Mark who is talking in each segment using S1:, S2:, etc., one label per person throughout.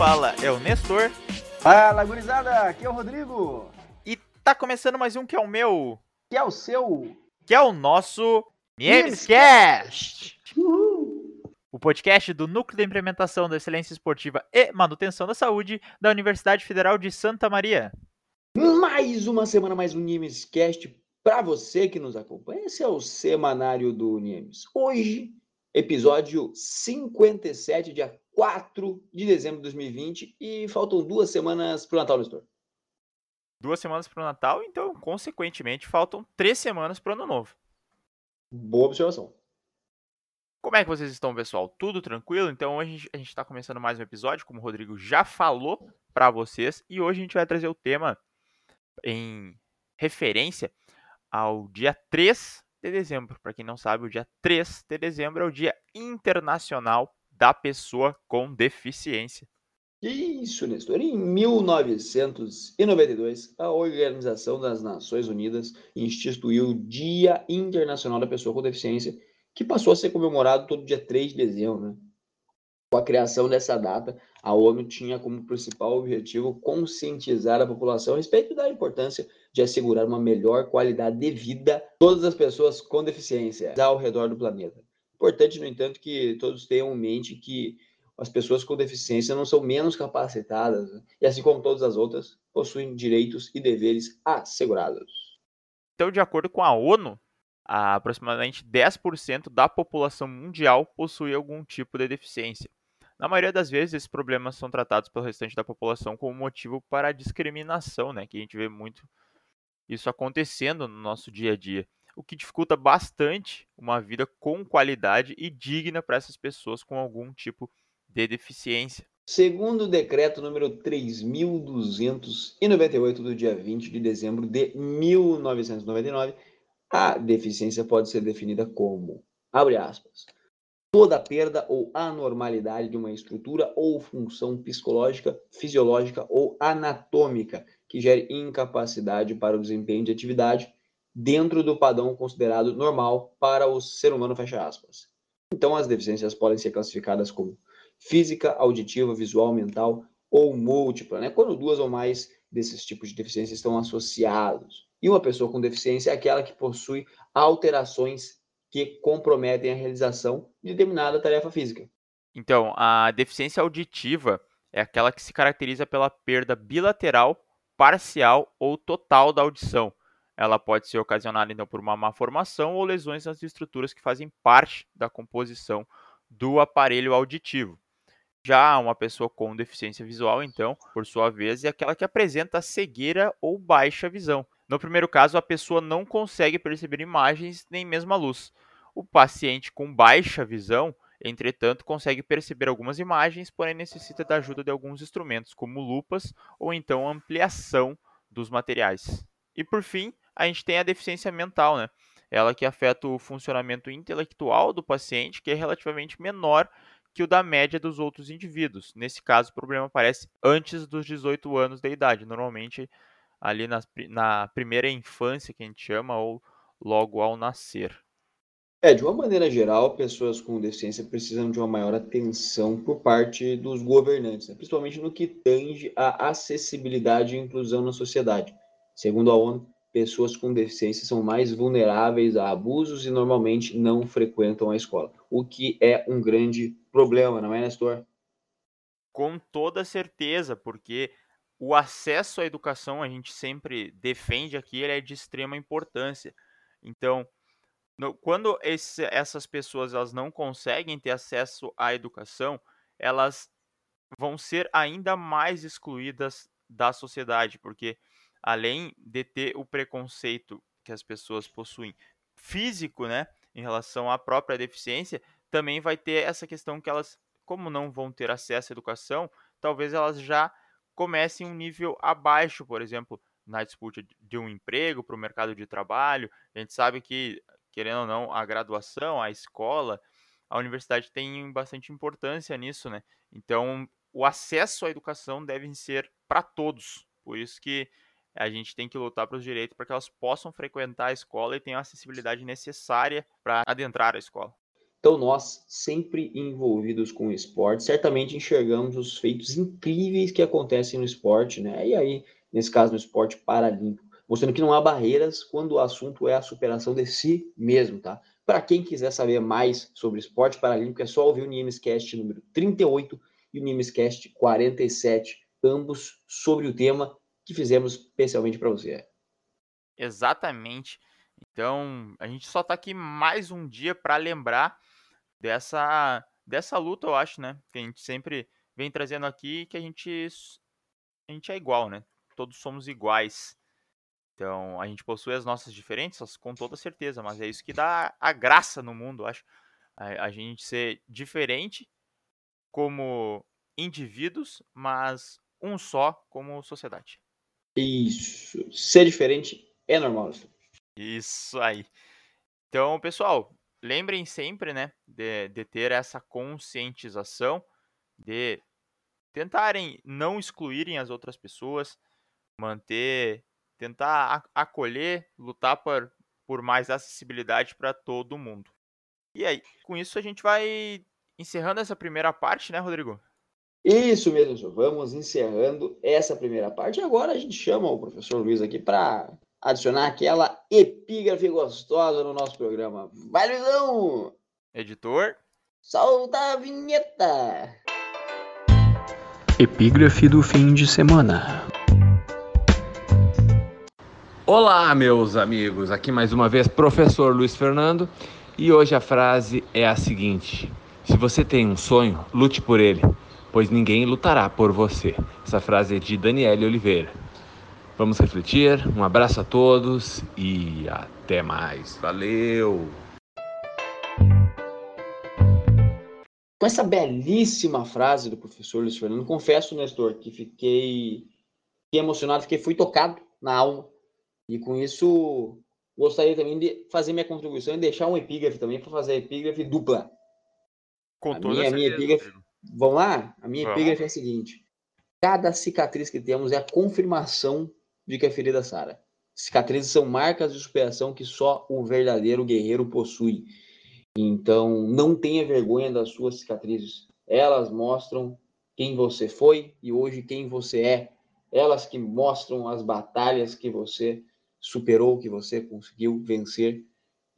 S1: fala é o Nestor.
S2: Fala, gurizada, aqui é o Rodrigo.
S1: E tá começando mais um que é o meu,
S2: Que é o seu.
S1: que é o nosso Memescast. O podcast do Núcleo de Implementação da Excelência Esportiva e Manutenção da Saúde da Universidade Federal de Santa Maria.
S2: Mais uma semana, mais um Nimescast para você que nos acompanha. Esse é o semanário do Nimes. Hoje, episódio 57, dia 4 de dezembro de 2020. E faltam duas semanas pro Natal, Nestor.
S1: Duas semanas para o Natal, então, consequentemente, faltam três semanas para o Ano Novo.
S2: Boa observação.
S1: Como é que vocês estão, pessoal? Tudo tranquilo? Então, hoje a gente está começando mais um episódio, como o Rodrigo já falou para vocês, e hoje a gente vai trazer o tema em referência ao dia 3 de dezembro. Para quem não sabe, o dia 3 de dezembro é o Dia Internacional da Pessoa com Deficiência.
S2: Isso, Nestor. Em 1992, a Organização das Nações Unidas instituiu o Dia Internacional da Pessoa com Deficiência, que passou a ser comemorado todo dia 3 de dezembro. Né? Com a criação dessa data, a ONU tinha como principal objetivo conscientizar a população a respeito da importância de assegurar uma melhor qualidade de vida a todas as pessoas com deficiência ao redor do planeta. Importante, no entanto, que todos tenham em mente que as pessoas com deficiência não são menos capacitadas, né? e assim como todas as outras, possuem direitos e deveres assegurados.
S1: Então, de acordo com a ONU, aproximadamente 10% da população mundial possui algum tipo de deficiência. Na maioria das vezes, esses problemas são tratados pelo restante da população como motivo para a discriminação, né? Que a gente vê muito isso acontecendo no nosso dia a dia, o que dificulta bastante uma vida com qualidade e digna para essas pessoas com algum tipo de deficiência.
S2: Segundo o decreto número 3298 do dia 20 de dezembro de 1999, a deficiência pode ser definida como, abre aspas, toda perda ou anormalidade de uma estrutura ou função psicológica, fisiológica ou anatômica que gere incapacidade para o desempenho de atividade dentro do padrão considerado normal para o ser humano, fecha aspas. Então, as deficiências podem ser classificadas como física, auditiva, visual, mental ou múltipla, né? Quando duas ou mais desses tipos de deficiência estão associados. E uma pessoa com deficiência é aquela que possui alterações que comprometem a realização de determinada tarefa física.
S1: Então, a deficiência auditiva é aquela que se caracteriza pela perda bilateral, parcial ou total da audição. Ela pode ser ocasionada então por uma má formação ou lesões nas estruturas que fazem parte da composição do aparelho auditivo. Já uma pessoa com deficiência visual, então, por sua vez, é aquela que apresenta cegueira ou baixa visão. No primeiro caso, a pessoa não consegue perceber imagens nem mesmo a luz. O paciente com baixa visão, entretanto, consegue perceber algumas imagens, porém necessita da ajuda de alguns instrumentos, como lupas ou então ampliação dos materiais. E por fim, a gente tem a deficiência mental, né? Ela que afeta o funcionamento intelectual do paciente, que é relativamente menor que o da média dos outros indivíduos. Nesse caso, o problema aparece antes dos 18 anos de idade, normalmente ali na, na primeira infância, que a gente chama, ou logo ao nascer.
S2: É, de uma maneira geral, pessoas com deficiência precisam de uma maior atenção por parte dos governantes, né? principalmente no que tange à acessibilidade e inclusão na sociedade. Segundo a ONU, pessoas com deficiência são mais vulneráveis a abusos e normalmente não frequentam a escola, o que é um grande problema, não é, Nestor?
S1: Com toda certeza, porque o acesso à educação a gente sempre defende aqui, ele é de extrema importância. Então, no, quando esse, essas pessoas elas não conseguem ter acesso à educação, elas vão ser ainda mais excluídas da sociedade, porque além de ter o preconceito que as pessoas possuem físico, né, em relação à própria deficiência, também vai ter essa questão que elas, como não vão ter acesso à educação, talvez elas já comecem um nível abaixo, por exemplo, na disputa de um emprego para o mercado de trabalho. A gente sabe que, querendo ou não, a graduação, a escola, a universidade tem bastante importância nisso, né? Então, o acesso à educação deve ser para todos. Por isso que a gente tem que lutar para os direitos para que elas possam frequentar a escola e tenham a acessibilidade necessária para adentrar a escola.
S2: Então, nós, sempre envolvidos com o esporte, certamente enxergamos os feitos incríveis que acontecem no esporte, né? E aí, nesse caso, no esporte paralímpico, mostrando que não há barreiras quando o assunto é a superação de si mesmo, tá? Para quem quiser saber mais sobre esporte paralímpico, é só ouvir o Nimescast número 38 e o Nimescast 47, ambos sobre o tema que fizemos especialmente para você.
S1: Exatamente. Então, a gente só está aqui mais um dia para lembrar dessa, dessa luta, eu acho, né? Que a gente sempre vem trazendo aqui que a gente, a gente é igual, né? Todos somos iguais. Então, a gente possui as nossas diferenças, com toda certeza, mas é isso que dá a graça no mundo, eu acho. A, a gente ser diferente como indivíduos, mas um só como sociedade.
S2: Isso. Ser diferente é normal.
S1: Isso aí. Então, pessoal, lembrem sempre, né, de, de ter essa conscientização, de tentarem não excluírem as outras pessoas, manter, tentar acolher, lutar por, por mais acessibilidade para todo mundo. E aí, com isso a gente vai encerrando essa primeira parte, né, Rodrigo?
S2: Isso mesmo, senhor. Vamos encerrando essa primeira parte. Agora a gente chama o professor Luiz aqui para adicionar aquela epígrafe gostosa no nosso programa. Vai, Luizão!
S1: Editor.
S2: Solta a vinheta!
S3: Epígrafe do fim de semana. Olá, meus amigos. Aqui mais uma vez, professor Luiz Fernando. E hoje a frase é a seguinte: Se você tem um sonho, lute por ele, pois ninguém lutará por você. Essa frase é de Daniele Oliveira. Vamos refletir. Um abraço a todos e até mais. Valeu!
S2: Com essa belíssima frase do professor Luiz Fernando, confesso, Nestor, que fiquei, fiquei emocionado, fiquei fui tocado na alma. E com isso, gostaria também de fazer minha contribuição e deixar um epígrafe também para fazer a epígrafe dupla.
S1: Com a toda minha,
S2: minha epígrafe, Vamos lá? A minha Vamos. epígrafe é a seguinte: cada cicatriz que temos é a confirmação de que a ferida sara. Cicatrizes são marcas de superação que só o verdadeiro guerreiro possui. Então, não tenha vergonha das suas cicatrizes. Elas mostram quem você foi e hoje quem você é. Elas que mostram as batalhas que você superou, que você conseguiu vencer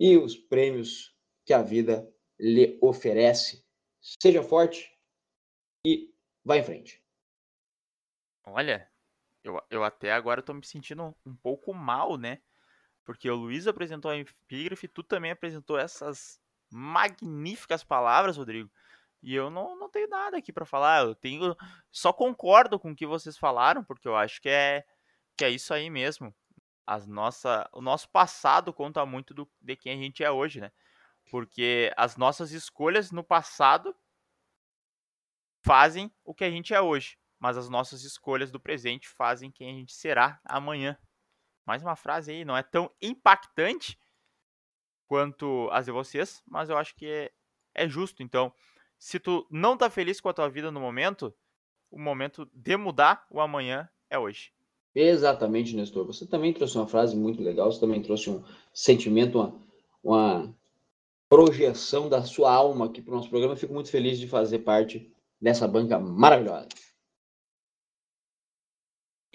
S2: e os prêmios que a vida lhe oferece. Seja forte e vá em frente.
S1: Olha, eu, eu até agora estou me sentindo um pouco mal, né? Porque o Luiz apresentou a epígrafe, tu também apresentou essas magníficas palavras, Rodrigo. E eu não, não tenho nada aqui para falar. Eu tenho só concordo com o que vocês falaram, porque eu acho que é que é isso aí mesmo. As nossa, o nosso passado conta muito do, de quem a gente é hoje, né? Porque as nossas escolhas no passado fazem o que a gente é hoje mas as nossas escolhas do presente fazem quem a gente será amanhã. Mais uma frase aí, não é tão impactante quanto as de vocês, mas eu acho que é, é justo. Então, se tu não tá feliz com a tua vida no momento, o momento de mudar o amanhã é hoje.
S2: Exatamente, Nestor. Você também trouxe uma frase muito legal, você também trouxe um sentimento, uma, uma projeção da sua alma aqui para o nosso programa. Eu fico muito feliz de fazer parte dessa banca maravilhosa.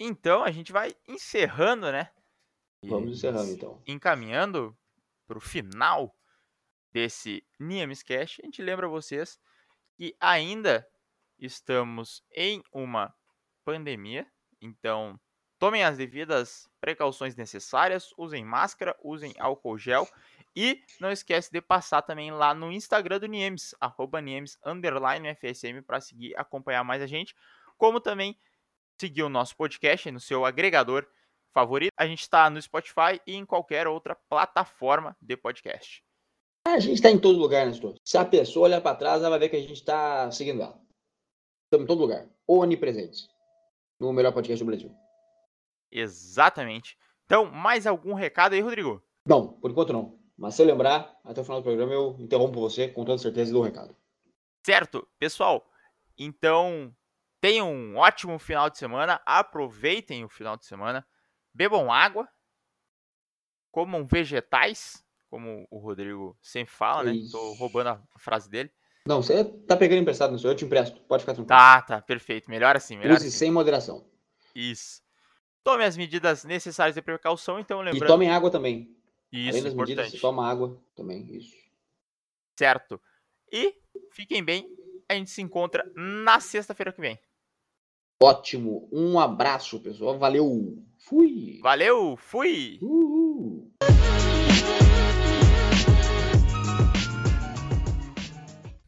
S1: Então a gente vai encerrando, né?
S2: Vamos encerrando então.
S1: Encaminhando para o final desse Niames Cash, a gente lembra vocês que ainda estamos em uma pandemia, então tomem as devidas precauções necessárias, usem máscara, usem álcool gel e não esquece de passar também lá no Instagram do Niemes, arroba Niemes, underline FSM, para seguir, acompanhar mais a gente, como também seguir o nosso podcast no seu agregador favorito. A gente está no Spotify e em qualquer outra plataforma de podcast.
S2: A gente está em todo lugar, Nestor. Se a pessoa olhar para trás, ela vai ver que a gente está seguindo ela. Estamos em todo lugar. Onipresentes. No melhor podcast do Brasil.
S1: Exatamente. Então, mais algum recado aí, Rodrigo?
S2: Não, por enquanto não. Mas se eu lembrar, até o final do programa eu interrompo você com toda certeza e dou um recado.
S1: Certo, pessoal. Então, Tenham um ótimo final de semana. Aproveitem o final de semana. Bebam água. Comam vegetais. como o Rodrigo sempre fala, né?
S2: Isso.
S1: roubando a frase dele.
S2: Não, você tá pegando emprestado, não sou eu, te empresto. Pode ficar tranquilo.
S1: Tá, tá, perfeito. Melhor assim, melhor
S2: Use
S1: assim.
S2: sem moderação.
S1: Isso. Tome as medidas necessárias de precaução, então
S2: E
S1: lembrando.
S2: tomem água também.
S1: Isso,
S2: Além das medidas,
S1: importante.
S2: você toma água também. Isso.
S1: Certo. E fiquem bem. A gente se encontra na sexta-feira que vem.
S2: Ótimo. Um abraço, pessoal. Valeu. Fui.
S1: Valeu, fui!
S2: Uhul.